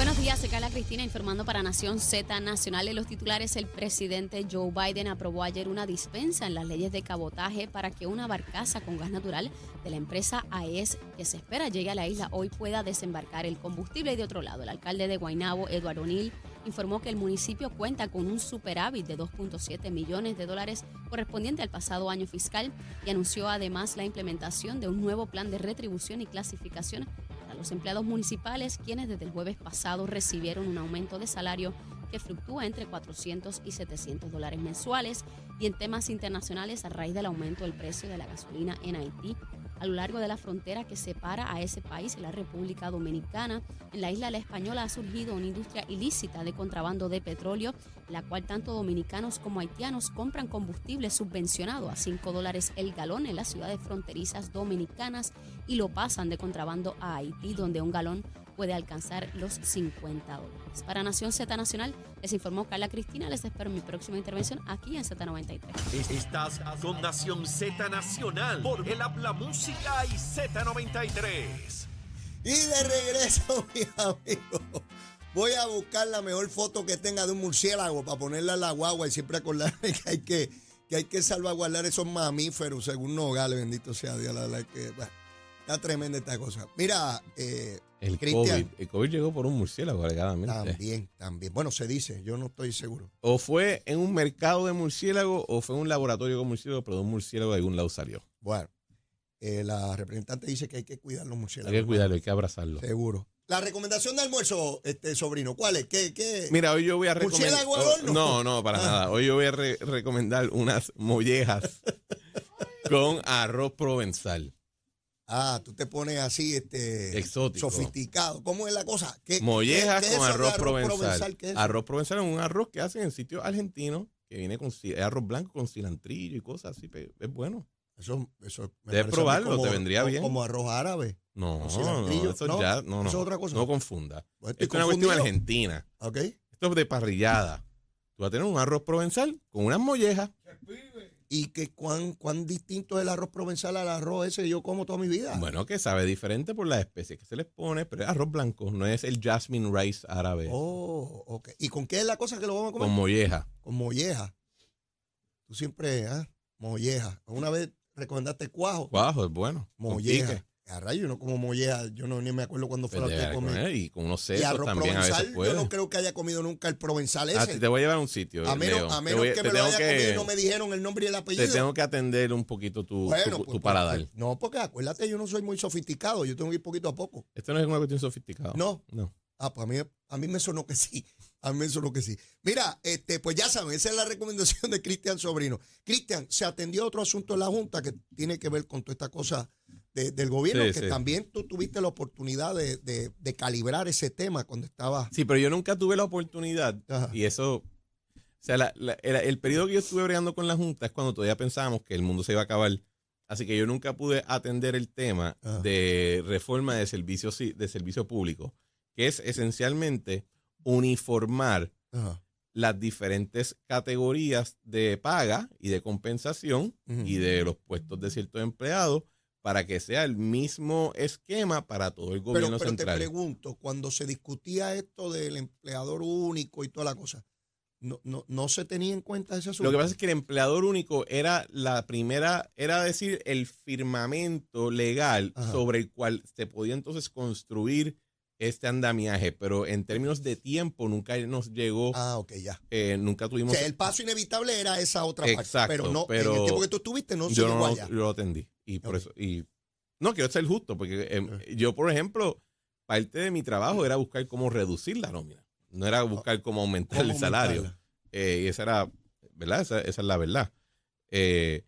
Buenos días, soy Carla Cristina informando para Nación Z Nacional. En los titulares, el presidente Joe Biden aprobó ayer una dispensa en las leyes de cabotaje para que una barcaza con gas natural de la empresa AES, que se espera llegue a la isla hoy, pueda desembarcar el combustible. Y de otro lado, el alcalde de Guaynabo, Eduardo O'Neill, informó que el municipio cuenta con un superávit de 2.7 millones de dólares correspondiente al pasado año fiscal y anunció además la implementación de un nuevo plan de retribución y clasificación los empleados municipales, quienes desde el jueves pasado recibieron un aumento de salario que fluctúa entre 400 y 700 dólares mensuales. Y en temas internacionales, a raíz del aumento del precio de la gasolina en Haití, a lo largo de la frontera que separa a ese país la República Dominicana. En la isla La Española ha surgido una industria ilícita de contrabando de petróleo, la cual tanto dominicanos como haitianos compran combustible subvencionado a 5 dólares el galón en las ciudades fronterizas dominicanas y lo pasan de contrabando a Haití, donde un galón puede alcanzar los 50 dólares. Para Nación Z Nacional, les informó Carla Cristina. Les espero en mi próxima intervención aquí en Z93. Estás con Nación Z Nacional por el Habla Música y Z93. Y de regreso, mi amigo. Voy a buscar la mejor foto que tenga de un murciélago para ponerla en la guagua y siempre acordarme que hay que, que, hay que salvaguardar esos mamíferos según Nogales, bendito sea Dios. La verdad que bueno, está tremenda esta cosa. Mira, eh, El Cristian. COVID, el COVID llegó por un murciélago, alegadamente. También, también. Bueno, se dice, yo no estoy seguro. O fue en un mercado de murciélago o fue en un laboratorio con murciélago, pero de un murciélago de algún lado salió. Bueno, eh, la representante dice que hay que cuidar los Hay murciélagos. que cuidarlo, hay que abrazarlo. Seguro. La recomendación de almuerzo, este sobrino, ¿cuál es? ¿Qué, qué? Mira, hoy yo voy a recomendar. ¿Murciélago al horno? No, no, para Ah. nada. Hoy yo voy a re- recomendar unas mollejas con arroz provenzal. Ah, tú te pones así, este. Exótico. Sofisticado. ¿Cómo es la cosa? ¿Qué, Mollejas qué- qué es con de arroz provenzal. ¿Qué es? Arroz provenzal es un arroz que hacen en sitios argentinos que viene con es arroz blanco con cilantrillo y cosas así. Es bueno. Eso, eso me Debes probarlo, te vendría como- bien. Como arroz árabe. No, no, cilantrillo. eso No, ya, no, no. eso es otra cosa. No confunda. Esto es una cuestión argentina. ¿Ok? Esto es de parrillada. Tú vas a tener un arroz provenzal con unas mollejas. ¿Y que cuán, cuán distinto es el arroz provenzal al arroz ese que yo como toda mi vida? Bueno, que sabe diferente por las especies que se les pone, pero es arroz blanco, no es el jasmine rice árabe. Oh, ok. ¿Y con qué es la cosa que lo vamos a comer? Con molleja. Con molleja. Tú siempre, ¿ah? Molleja. Una vez recomendaste cuajo. Cuajo, es bueno. Molleja. A rayo, no como molleja. Yo no ni me acuerdo cuándo fue Pues la que comí. y con unos Y sesos también a veces puede. yo no creo que haya comido nunca el provenzal ese. Ah, te voy a llevar a un sitio. a menos, Leo. a menos voy- que me lo haya que- comido y no me dijeron el nombre y el apellido. Te tengo que atender un poquito tu, Bueno, tu, pues, tu pues, paladar. pues, no, porque acuérdate, yo no soy muy sofisticado. Yo tengo que ir poquito a poco. Esto no es una cuestión sofisticada. No. No. Ah, pues a mí, a mí me sonó que sí. A mí me sonó que sí. Mira, este, pues ya saben, esa es la recomendación de Cristian Sobrino. Cristian, se atendió a otro asunto en la Junta que tiene que ver con toda esta cosa de- del gobierno, Sí, que sí. también tú tuviste la oportunidad de, de- de calibrar ese tema cuando estaba. Sí, pero yo nunca tuve la oportunidad Ajá. y eso, o sea, la- la- el, el periodo que yo estuve bregando con la Junta es cuando todavía pensábamos que el mundo se iba a acabar. Así que yo nunca pude atender el tema Ajá. de reforma de servicio, ci- de servicio público, que es esencialmente uniformar Ajá. las diferentes categorías de paga y de compensación y de los puestos de ciertos empleados para que sea el mismo esquema para todo el Pero, gobierno pero te central. pregunto, cuando se discutía esto del empleador único y toda la cosa, ¿no, no, no se tenía en cuenta ese asunto? Lo que pasa es que el empleador único era la primera, era decir, el firmamento legal Ajá. sobre el cual se podía entonces construir este andamiaje, pero en términos de tiempo nunca nos llegó, Ah, ok, ya. eh, nunca O tuvimos... sea, el paso inevitable era esa otra parte. Exacto, pero no, en pero el tiempo que tú estuviste no se yo llegó no allá. yo lo atendí. Y por eso, y no quiero ser justo, porque eh, yo, por ejemplo, parte de mi trabajo era buscar cómo reducir la nómina. No era buscar cómo aumentar ¿Cómo el salario. Eh, y esa era, ¿verdad? Esa, esa es la verdad. Eh,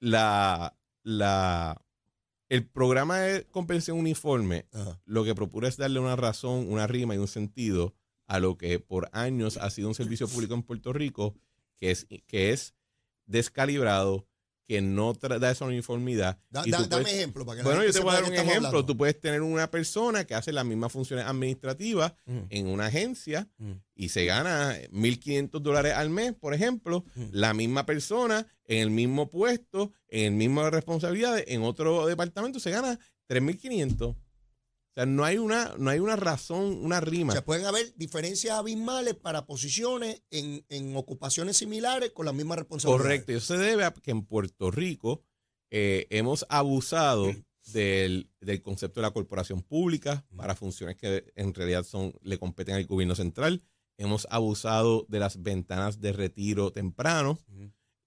la, la, el programa de compensación uniforme Ajá. lo que procura es darle una razón, una rima y un sentido a lo que por años ha sido un servicio público en Puerto Rico, que es, que es descalibrado, que no da esa uniformidad. Da- y da- tú dame ejemplo para que bueno, yo te voy a dar un ejemplo. hablando. Tú puedes tener una persona que hace las mismas funciones administrativas en una agencia y se gana 1.500 dólares al mes, por ejemplo. La misma persona en el mismo puesto, en el mismo responsabilidades, en otro departamento se gana 3.500. O sea, no hay una, no hay una razón, una rima. O sea, pueden haber diferencias abismales para posiciones en, en ocupaciones similares con las mismas responsabilidades. Correcto, y eso se debe a que en Puerto Rico eh, hemos abusado del, del concepto de la corporación pública para funciones que en realidad son le competen al gobierno central. Hemos abusado de las ventanas de retiro temprano.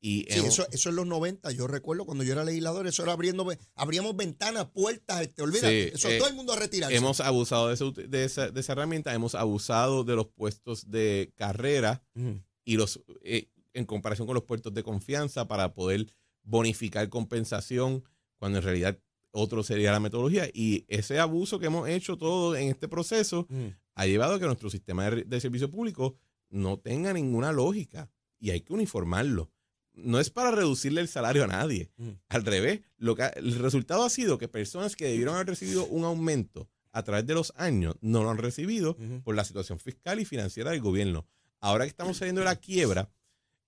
Y Sí, eso, eso en los 90, yo recuerdo cuando yo era legislador, eso era abriendo, abríamos ventanas, puertas, este, olvídate, Sí, eso eh, todo el mundo a retirarse. hemos abusado de, esa- de esa, de esa herramienta, hemos abusado de los puestos de carrera y los eh, en comparación con los puestos de confianza para poder bonificar compensación cuando en realidad otro sería la metodología y ese abuso que hemos hecho todo en este proceso ha llevado a que nuestro sistema de, de servicio público no tenga ninguna lógica y hay que uniformarlo. No es para reducirle el salario a nadie. Ujú. Al revés, lo que, ha- el resultado ha sido que personas que debieron haber recibido un aumento a través de los años no lo han recibido por la situación fiscal y financiera del gobierno. Ahora que estamos saliendo de la quiebra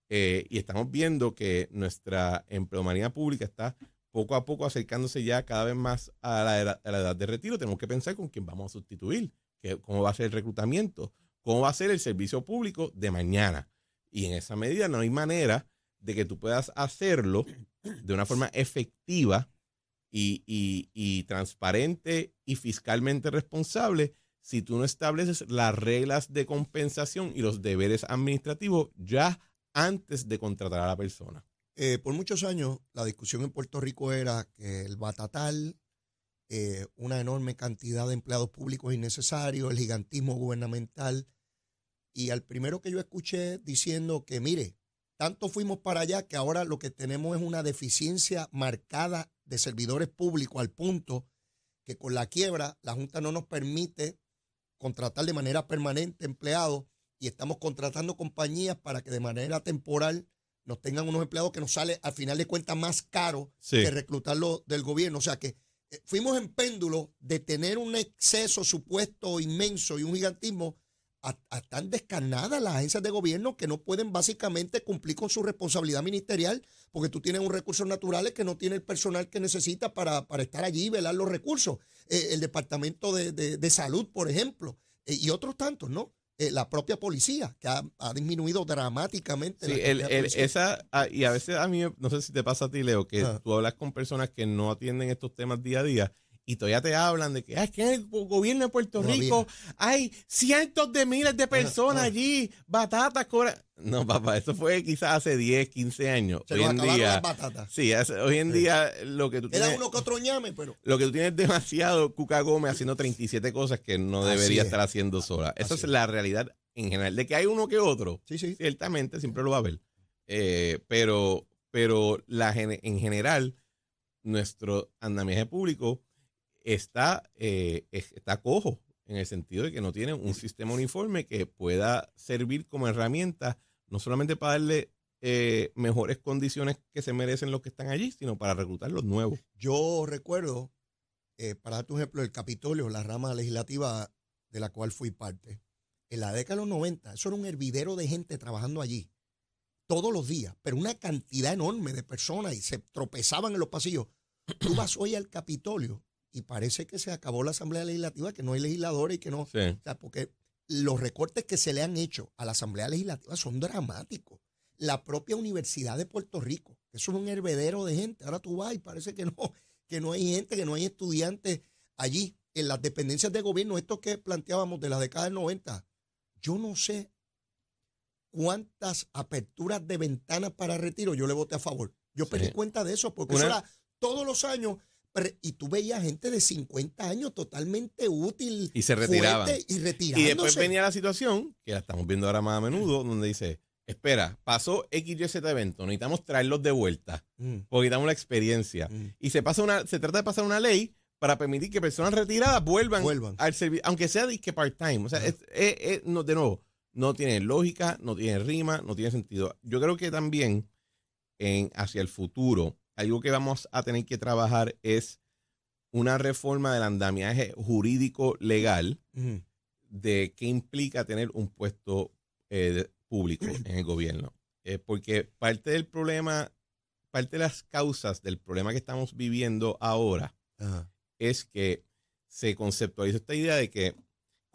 eh, y estamos viendo que nuestra empleomanía pública está poco a poco acercándose ya cada vez más a la, edad, a la edad de retiro, tenemos que pensar con quién vamos a sustituir, que, cómo va a ser el reclutamiento, cómo va a ser el servicio público de mañana. Y en esa medida no hay manera de que tú puedas hacerlo de una forma efectiva y, y- transparente y fiscalmente responsable si tú no estableces las reglas de compensación y los deberes administrativos ya antes de contratar a la persona. Eh, por muchos años la discusión en Puerto Rico era que el batatal, eh, una enorme cantidad de empleados públicos innecesarios, el gigantismo gubernamental. Y al primero que yo escuché diciendo que, mire, tanto fuimos para allá que ahora lo que tenemos es una deficiencia marcada de servidores públicos al punto que con la quiebra la Junta no nos permite contratar de manera permanente empleados y estamos contratando compañías para que de manera temporal nos tengan unos empleados que nos sale al final de cuentas más caro Sí. que reclutarlo del gobierno. O sea que eh, fuimos en péndulo de tener un exceso supuesto inmenso y un gigantismo a, a tan descarnadas las agencias de gobierno que no pueden básicamente cumplir con su responsabilidad ministerial porque tú tienes unos recursos naturales que no tiene el personal que necesita para, para estar allí y velar los recursos. Eh, el Departamento de, de- de Salud, por ejemplo, eh, y otros tantos, ¿no? Eh, la propia policía, que ha, ha disminuido dramáticamente. Sí, la el- el- esa, ah, y a veces a mí, no sé si te pasa a ti, Leo, que Ajá. tú hablas con personas que no atienden estos temas día a día y todavía te hablan de que, "Ah, es que el go- gobierno de Puerto No. Rico hay cientos de miles de personas allí, batatas, cobra. No, papá, eso fue quizás hace 10, 15 años. Se hoy en día, las sí, hoy en Sí. día lo que tú Era tienes, uno que otro ñame, pero lo que tú tienes es demasiado Cuca Gómez haciendo 37 cosas que no Así debería es. estar haciendo sola. Esa es es. la realidad en general. De que hay uno que otro, sí, sí. ciertamente siempre lo va a haber. Eh, pero, pero la, en general, nuestro andamiaje público está, eh, es- está cojo en el sentido de que no tiene un sistema uniforme que pueda servir como herramienta, no solamente para darle eh, mejores condiciones que se merecen los que están allí, sino para reclutar los nuevos. Yo recuerdo, eh, para darte un ejemplo, el Capitolio, la rama legislativa de la cual fui parte. En la década de los 90, eso era un hervidero de gente trabajando allí, todos los días, pero una cantidad enorme de personas y se tropezaban en los pasillos. Tú vas hoy al Capitolio y parece que se acabó la Asamblea Legislativa, que no hay legisladores y que no, Sí. o sea, porque los recortes que se le han hecho a la Asamblea Legislativa son dramáticos. La propia Universidad de Puerto Rico, que eso es un hervedero de gente. Ahora tú vas y parece que no, que no hay gente, que no hay estudiantes allí. En las dependencias de gobierno, esto que planteábamos de la década del 90, yo no sé cuántas aperturas de ventanas para retiro yo le voté a favor. Yo Sí. perdí cuenta de eso, porque Una- eso era todos los años. Y tú veías gente de 50 años totalmente útil. Y se retiraban. fuerte Y Y retirándose. después venía la situación, que la estamos viendo ahora más a menudo, donde dice, espera, pasó XYZ evento, necesitamos traerlos de vuelta, Mm, porque necesitamos la experiencia. mm. Y se pasa una, se trata de pasar una ley para permitir que personas retiradas vuelvan, Vuelvan. al servicio, aunque sea disque part-time. O sea, Ajá. es- es- es- no, de nuevo, no tiene lógica, no tiene rima, no tiene sentido. Yo creo que también en, hacia el futuro, algo que vamos a tener que trabajar es una reforma del andamiaje jurídico legal de qué implica tener un puesto eh, público en el gobierno. Eh, porque parte del problema, parte de las causas del problema que estamos viviendo ahora es que se conceptualiza esta idea de que,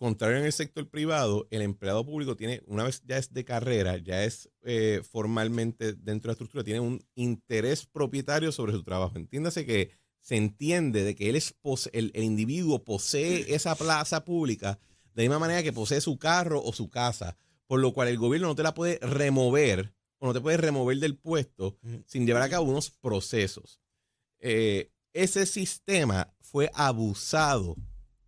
contrario en el sector privado, el empleado público tiene, una vez ya es de carrera, ya es eh, formalmente dentro de la estructura, tiene un interés propietario sobre su trabajo. Entiéndase que se entiende de que él es pose- el, el individuo posee esa plaza pública de la misma manera que posee su carro o su casa, por lo cual el gobierno no te la puede remover o no te puede remover del puesto sin llevar a cabo unos procesos. Eh, ese sistema fue abusado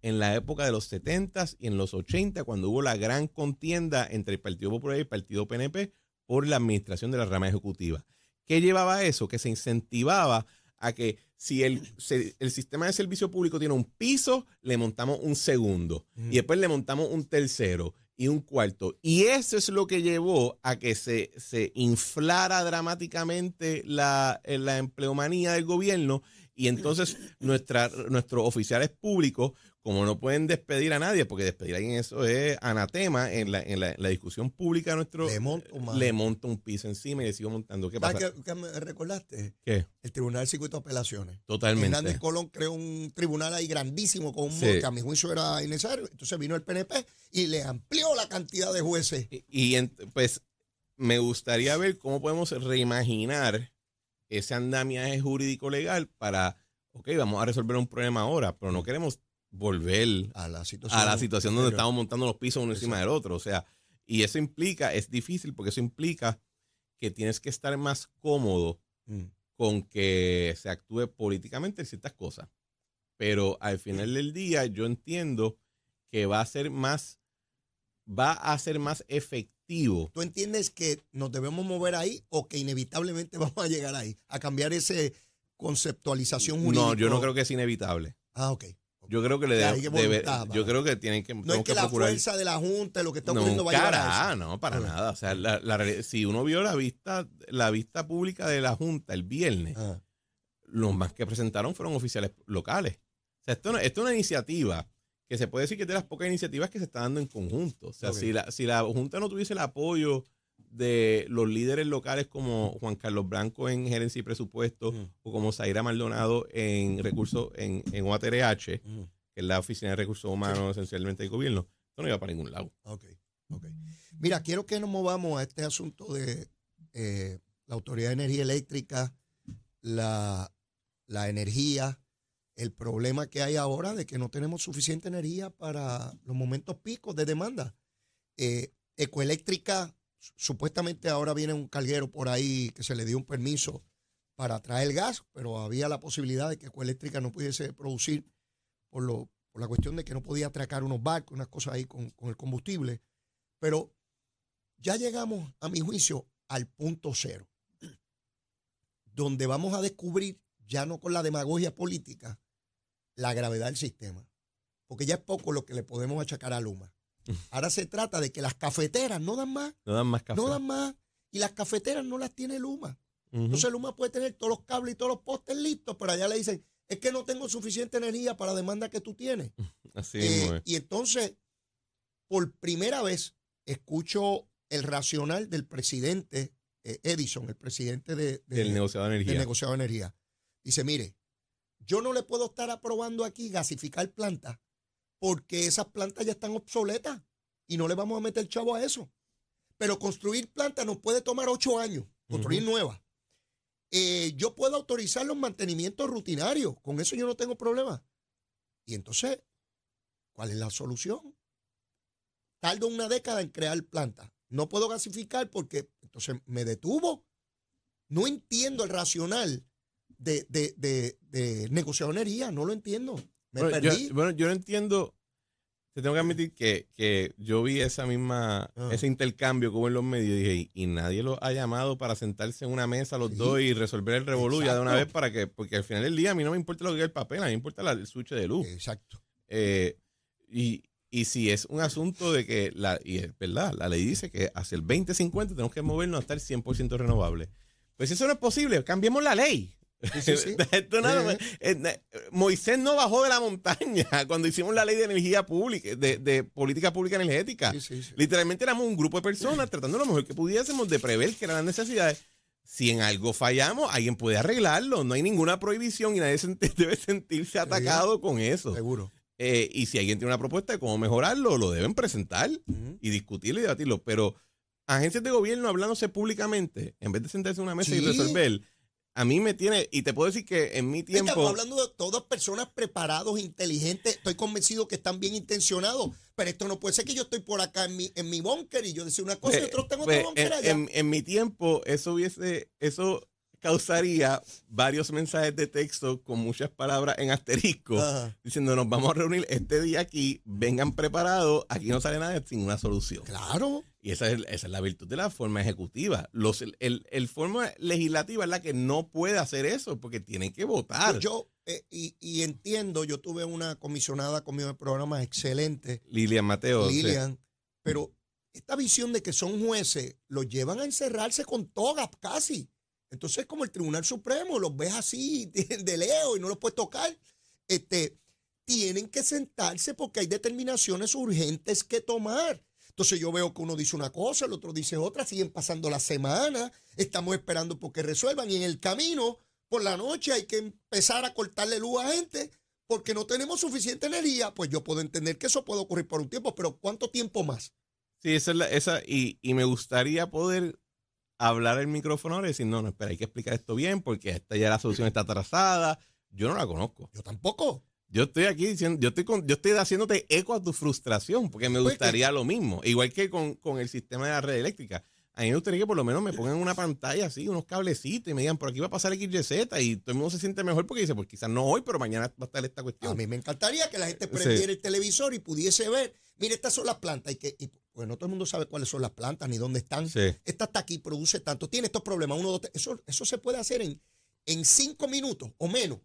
en la época de los 70s y en los 80 cuando hubo la gran contienda entre el Partido Popular y el Partido PNP por la administración de la rama ejecutiva. ¿Qué llevaba a eso? Que se incentivaba a que si el, se- el sistema de servicio público tiene un piso, le montamos un segundo Ujú. y después le montamos un tercero y un cuarto. Y eso es lo que llevó a que se, se inflara dramáticamente la, la empleomanía del gobierno y entonces nuestra, nuestros oficiales públicos, como no pueden despedir a nadie, porque despedir a alguien eso es anatema en la, en la, en la discusión pública, nuestro, Le monto le monta un piso encima y le sigo montando. ¿Qué ¿Sabes pasa? qué, qué me recordaste? ¿Qué? El Tribunal de Circuito de Apelaciones. Totalmente. Hernández Colón creó un tribunal ahí grandísimo con un Sí. que a mi juicio era innecesario. Entonces vino el PNP y le amplió la cantidad de jueces. Y, pues me gustaría ver cómo podemos reimaginar ese andamiaje jurídico legal para, ok, vamos a resolver un problema ahora, pero no queremos volver A la situación. a la situación donde estamos montando los pisos uno encima del otro. O sea, y eso implica, es difícil porque eso implica que tienes que estar más cómodo Mm. con que se actúe políticamente en ciertas cosas. Pero al final del día yo entiendo que va a ser más, va a ser más efectivo. ¿Tú entiendes que nos debemos mover ahí o que inevitablemente vamos a llegar ahí? A cambiar ese conceptualización jurídica. No, yo no creo que es inevitable. Ah, ok. Yo creo que le debe- debe- yo creo que tienen que, No es que la procurar- fuerza de la Junta, lo que está no, ocurriendo, va a eso. no, para Ah. nada. O sea, la- la reali- si uno vio la vista, la vista pública de la Junta el viernes, Ah. los más que presentaron fueron oficiales locales. O sea, esto, no- esto es una iniciativa que se puede decir que es de las pocas iniciativas que se está dando en conjunto. O sea, si, la, si la Junta no tuviese el apoyo de los líderes locales como Juan Carlos Blanco en gerencia y presupuesto o como Zaira Maldonado en recursos en, en OATRH, Ujú. que es la Oficina de Recursos Humanos esencialmente del gobierno, esto no iba para ningún lado. Ok, ok. Mira, quiero que nos movamos a este asunto de eh, la Autoridad de Energía Eléctrica, la, la energía, el problema que hay ahora de que no tenemos suficiente energía para los momentos picos de demanda. Eh, Ecoeléctrica, su- supuestamente ahora viene un carguero por ahí que se le dio un permiso para traer gas, pero había la posibilidad de que Ecoeléctrica no pudiese producir por, lo, por la cuestión de que no podía atracar unos barcos, unas cosas ahí con, con el combustible. Pero ya llegamos, a mi juicio, al punto cero, donde vamos a descubrir, ya no con la demagogia política, la gravedad del sistema. Porque ya es poco lo que le podemos achacar a Luma. Ahora se trata de que las cafeteras no dan más, No dan más café. no dan más, y las cafeteras no las tiene Luma. Entonces Luma puede tener todos los cables y todos los postes listos, pero allá le dicen, es que no tengo suficiente energía para la demanda que tú tienes. Así Eh, es. y entonces, por primera vez, escucho el racional del presidente eh, Edison, el presidente de, de- del negociado de del negociado de energía. Dice, mire, yo no le puedo estar aprobando aquí gasificar plantas porque esas plantas ya están obsoletas y no le vamos a meter chavo a eso. Pero construir plantas nos puede tomar ocho años, construir nuevas. Eh, yo puedo autorizar los mantenimientos rutinarios, con eso yo no tengo problema. Y entonces, ¿cuál es la solución? Tardo una década en crear plantas. No puedo gasificar porque entonces me detuvo. No entiendo el racional de, de, de, de negociadonería, no lo entiendo. Me Bueno, perdí. Yo, bueno, yo no entiendo. Te tengo que admitir que, que yo vi esa misma, Ah. ese intercambio que hubo en los medios y dije, y, nadie los ha llamado para sentarse en una mesa los Sí. dos y resolver el revolú ya de una vez para que, porque al final del día a mí no me importa lo que diga el papel, a mí me importa la- el switch de luz. Exacto. Eh, y, y si es un asunto de que, la, y es verdad, la ley dice que hacia el 2050 tenemos que movernos hasta el 100% renovable. Pues si eso no es posible, cambiemos la ley. Sí, sí. Esto Moisés no bajó de la montaña cuando hicimos la ley de energía pública, de, de política pública energética. Literalmente éramos un grupo de personas tratando lo mejor que pudiésemos de prever que eran las necesidades. Si en algo fallamos, alguien puede arreglarlo. No hay ninguna prohibición y nadie se- debe sentirse atacado con eso. Seguro. Eh, y si alguien tiene una propuesta de cómo mejorarlo, lo deben presentar y discutirlo y debatirlo. Pero agencias de gobierno hablándose públicamente, en vez de sentarse en una mesa y resolver, a mí me tiene, y te puedo decir que en mi Estamos tiempo... hablando de todas personas preparados, inteligentes. Estoy convencido que están bien intencionados. Pero esto no puede ser que yo estoy por acá en mi, en mi búnker y yo decir una cosa y otros tengo pues, otro búnker en, allá. en- en mi tiempo, eso hubiese, eso causaría varios mensajes de texto con muchas palabras en asterisco, Ajá. diciendo nos vamos a reunir este día aquí, vengan preparados, aquí no sale nada sin una solución. Claro. Y esa es, esa es la virtud de la forma ejecutiva. Los, el, el- el forma legislativa es la que no puede hacer eso, porque tienen que votar. Yo, eh, y, y entiendo, yo tuve una comisionada conmigo en el programa excelente, Lilian Mateo. sí. Lilian, pero esta visión de que son jueces los llevan a encerrarse con togas casi. Entonces, como el Tribunal Supremo, los ves así de, leo y no los puedes tocar. Este, tienen que sentarse porque hay determinaciones urgentes que tomar. Entonces yo veo que uno dice una cosa, el otro dice otra, siguen pasando las semanas, estamos esperando porque resuelvan y en el camino, por la noche, hay que empezar a cortarle luz a gente porque no tenemos suficiente energía. Pues yo puedo entender que eso puede ocurrir por un tiempo, pero ¿cuánto tiempo más? Sí, esa es la, esa, y, y me gustaría poder hablar el micrófono ahora y decir, no, no, espera, hay que explicar esto bien porque esta ya la solución está atrasada. Yo no la conozco. Yo tampoco. Yo estoy aquí diciendo, yo estoy, con- yo estoy haciéndote eco a tu frustración porque me Pues, gustaría lo mismo. Igual que con, con el sistema de la red eléctrica. A mí me gustaría que por lo menos me pongan una pantalla así, unos cablecitos y me digan, por aquí va a pasar XYZ y todo el mundo se siente mejor porque dice, pues quizás no hoy, pero mañana va a estar esta A cuestión. mí me encantaría que la gente Sí. prendiera el televisor y pudiese ver, mire, estas son las plantas y que, y, pues no todo el mundo sabe cuáles son las plantas ni dónde están. Sí. Esta está aquí, produce tanto, tiene estos problemas, uno, dos, tres. Eso, eso se puede hacer en, en cinco minutos o menos.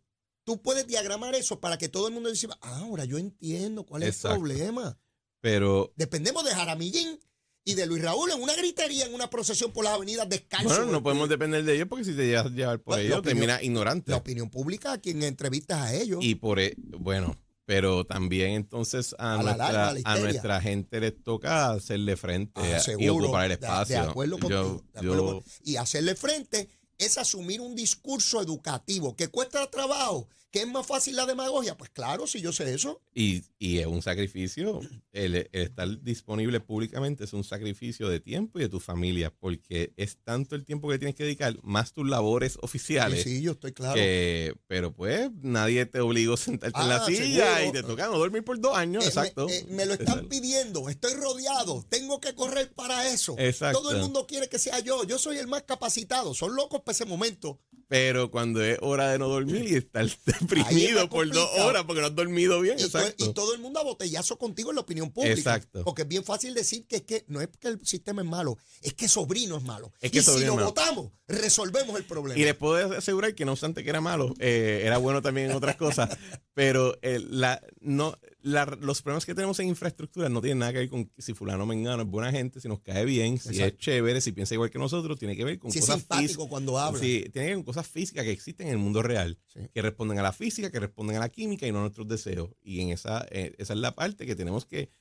Tú puedes diagramar eso para que todo el mundo diga, ah, ahora yo entiendo cuál es Exacto. el problema. Pero Dependemos de Jaramillín y de Luis Raúl en una gritería, en una procesión por las avenidas descalzo. bueno, no podemos depender de ellos porque si te llevas a llevar por Bueno, ellos, opinión- terminas ignorante. La opinión pública, a quien entrevistas a ellos. Y por, e- bueno, pero también entonces a, A la nuestra, larga, a nuestra gente les toca hacerle frente Ah, a- y ocupar el de- espacio. De, acuerdo contigo. Yo- de acuerdo yo- con- y hacerle frente es asumir un discurso educativo que cuesta trabajo, que es más fácil la demagogia. Pues claro, si yo sé eso. y, y es un sacrificio, el, el estar disponible públicamente es un sacrificio de tiempo y de tu familia, porque es tanto el tiempo que tienes que dedicar, más tus labores oficiales. Sí, sí, yo estoy claro. que, pero pues nadie te obligó a sentarte en la Ah, silla seguro. y te toca no dormir por dos años, Eh, exacto. Me, eh, me lo están pidiendo, estoy rodeado, tengo que correr para eso. Exacto. Todo el mundo quiere que sea yo, yo soy el más capacitado, son locos para ese momento. Pero cuando es hora de no dormir y estar deprimido por dos horas porque no has dormido bien, Y, todo el mundo a botellazo contigo en la opinión pública. Exacto. Porque es bien fácil decir que, es que no es que el sistema es malo, es que sobrino es malo. Es que y si lo votamos, resolvemos el problema. Y les puedo asegurar que no obstante que era malo, eh, era bueno también en otras cosas, pero eh, la, no, la- los problemas que tenemos en infraestructura no tienen nada que ver con si fulano mengano es buena gente, si nos cae bien, si es chévere, si piensa igual que nosotros, tiene que ver con si cosas físicas. cuando habla. Tiene que ver con cosas físicas que existen en el mundo real, Sí. que responden a la física, que responden a la química y no a nuestros deseos. Y en esa, eh, esa es la parte que tenemos que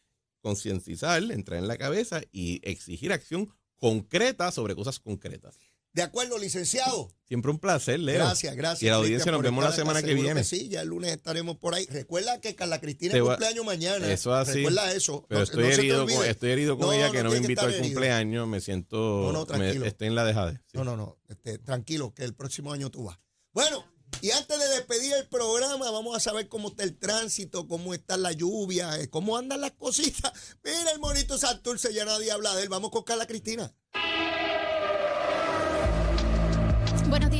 concientizar, entrar en la cabeza y exigir acción concreta sobre cosas concretas. De acuerdo, licenciado. Siempre un placer, Leo. Gracias, gracias. Y a la audiencia nos vemos la semana acá. que viene. sí, ya el lunes estaremos por ahí. Recuerda que Carla Cristina es cumpleaños mañana. Eso así. Recuerda eso. Pero No- estoy, no se herido con, estoy herido con No, ella que no me invitó al herido. cumpleaños. Me siento. No, no, me- tranquilo. estoy en la dejada. sí. No, no, no. Este, tranquilo, que el próximo año tú vas. Bueno, y antes de despedir el programa, vamos a saber cómo está el tránsito, cómo está la lluvia, eh, cómo andan las cositas. Mira el monito Santurce, ya nadie habla de él. Vamos con Carla Cristina.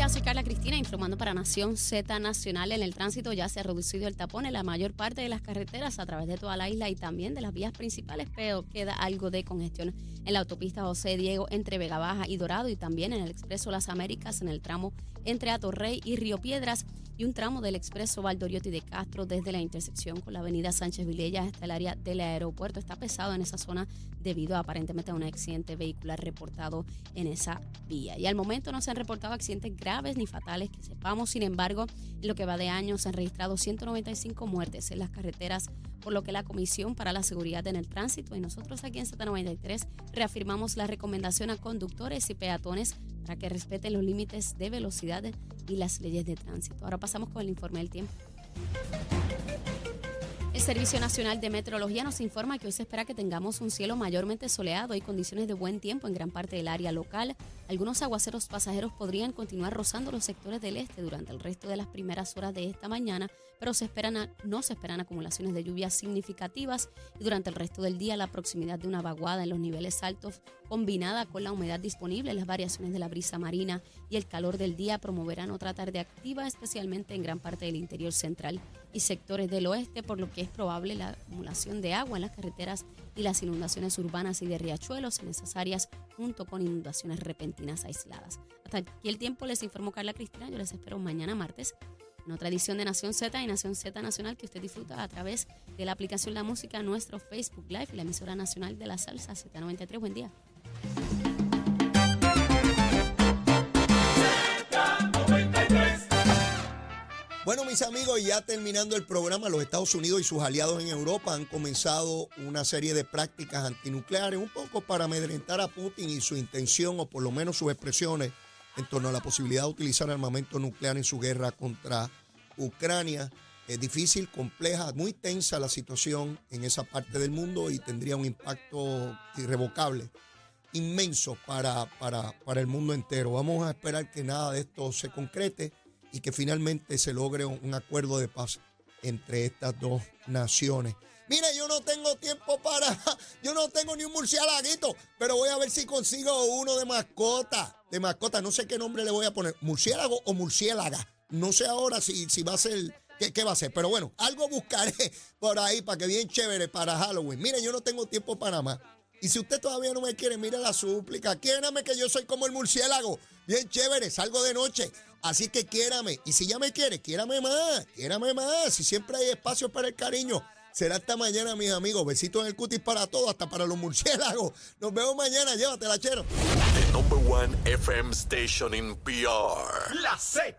Buenos días, soy Carla Cristina informando para Nación Z Nacional. En el tránsito ya se ha reducido el tapón en la mayor parte de las carreteras a través de toda la isla y también de las vías principales, pero queda algo de congestión en la autopista José Diego entre Vega Baja y Dorado y también en el Expreso Las Américas en el tramo entre Atorrey y Río Piedras y un tramo del Expreso Valdoriotti de Castro desde la intersección con la avenida Sánchez Vilella hasta el área del aeropuerto. Está pesado en esa zona debido aparentemente a un accidente vehicular reportado en esa vía. Y al momento no se han reportado accidentes graves ni fatales que sepamos. Sin embargo, en lo que va de año se han registrado 195 muertes en las carreteras, por lo que la Comisión para la Seguridad en el Tránsito y nosotros aquí en Z93 reafirmamos la recomendación a conductores y peatones para que respeten los límites de velocidad y las leyes de tránsito. Ahora pasamos con el informe del tiempo. El Servicio Nacional de Meteorología nos informa que hoy se espera que tengamos un cielo mayormente soleado y condiciones de buen tiempo en gran parte del área local. Algunos aguaceros pasajeros podrían continuar rozando los sectores del este durante el resto de las primeras horas de esta mañana, pero no se esperan acumulaciones de lluvias significativas y durante el resto del día la proximidad de una vaguada en los niveles altos combinada con la humedad disponible, las variaciones de la brisa marina y el calor del día promoverán otra tarde activa, especialmente en gran parte del interior central y sectores del oeste, por lo que es probable la acumulación de agua en las carreteras y las inundaciones urbanas y de riachuelos en esas áreas, junto con inundaciones repentinas aisladas. Hasta aquí el tiempo les informó Carla Cristina. Yo les espero mañana martes en otra edición de Nación Z y Nación Z Nacional que usted disfruta a través de la aplicación La Música, nuestro Facebook Live y la emisora nacional de la salsa Z93. Buen día. Bueno, mis amigos, ya terminando el programa, los Estados Unidos y sus aliados en Europa han comenzado una serie de prácticas antinucleares, un poco para amedrentar a Putin y su intención, o por lo menos sus expresiones, en torno a la posibilidad de utilizar armamento nuclear en su guerra contra Ucrania. Es difícil, compleja, muy tensa la situación en esa parte del mundo y tendría un impacto irrevocable, inmenso para, para, para el mundo entero. Vamos a esperar que nada de esto se concrete y que finalmente se logre un acuerdo de paz entre estas dos naciones. Mire, yo no tengo tiempo para, yo no tengo ni un murciélaguito, pero voy a ver si consigo uno de mascota, de mascota, no sé qué nombre le voy a poner, murciélago o murciélaga. No sé ahora si, si va a ser, qué, va a ser, pero bueno, algo buscaré por ahí para que bien chévere para Halloween. Mire, yo no tengo tiempo para más. Y si usted todavía no me quiere, mire la súplica. Quiérame que yo soy como el murciélago. Bien chévere, salgo de noche. Así que quiérame. Y si ya me quiere, quiérame más. Quiérame más. Si siempre hay espacio para el cariño. Será hasta mañana, mis amigos. Besitos en el cutis para todos, hasta para los murciélagos. Nos vemos mañana. Llévatela, chero. The number one FM station in PR. La Z.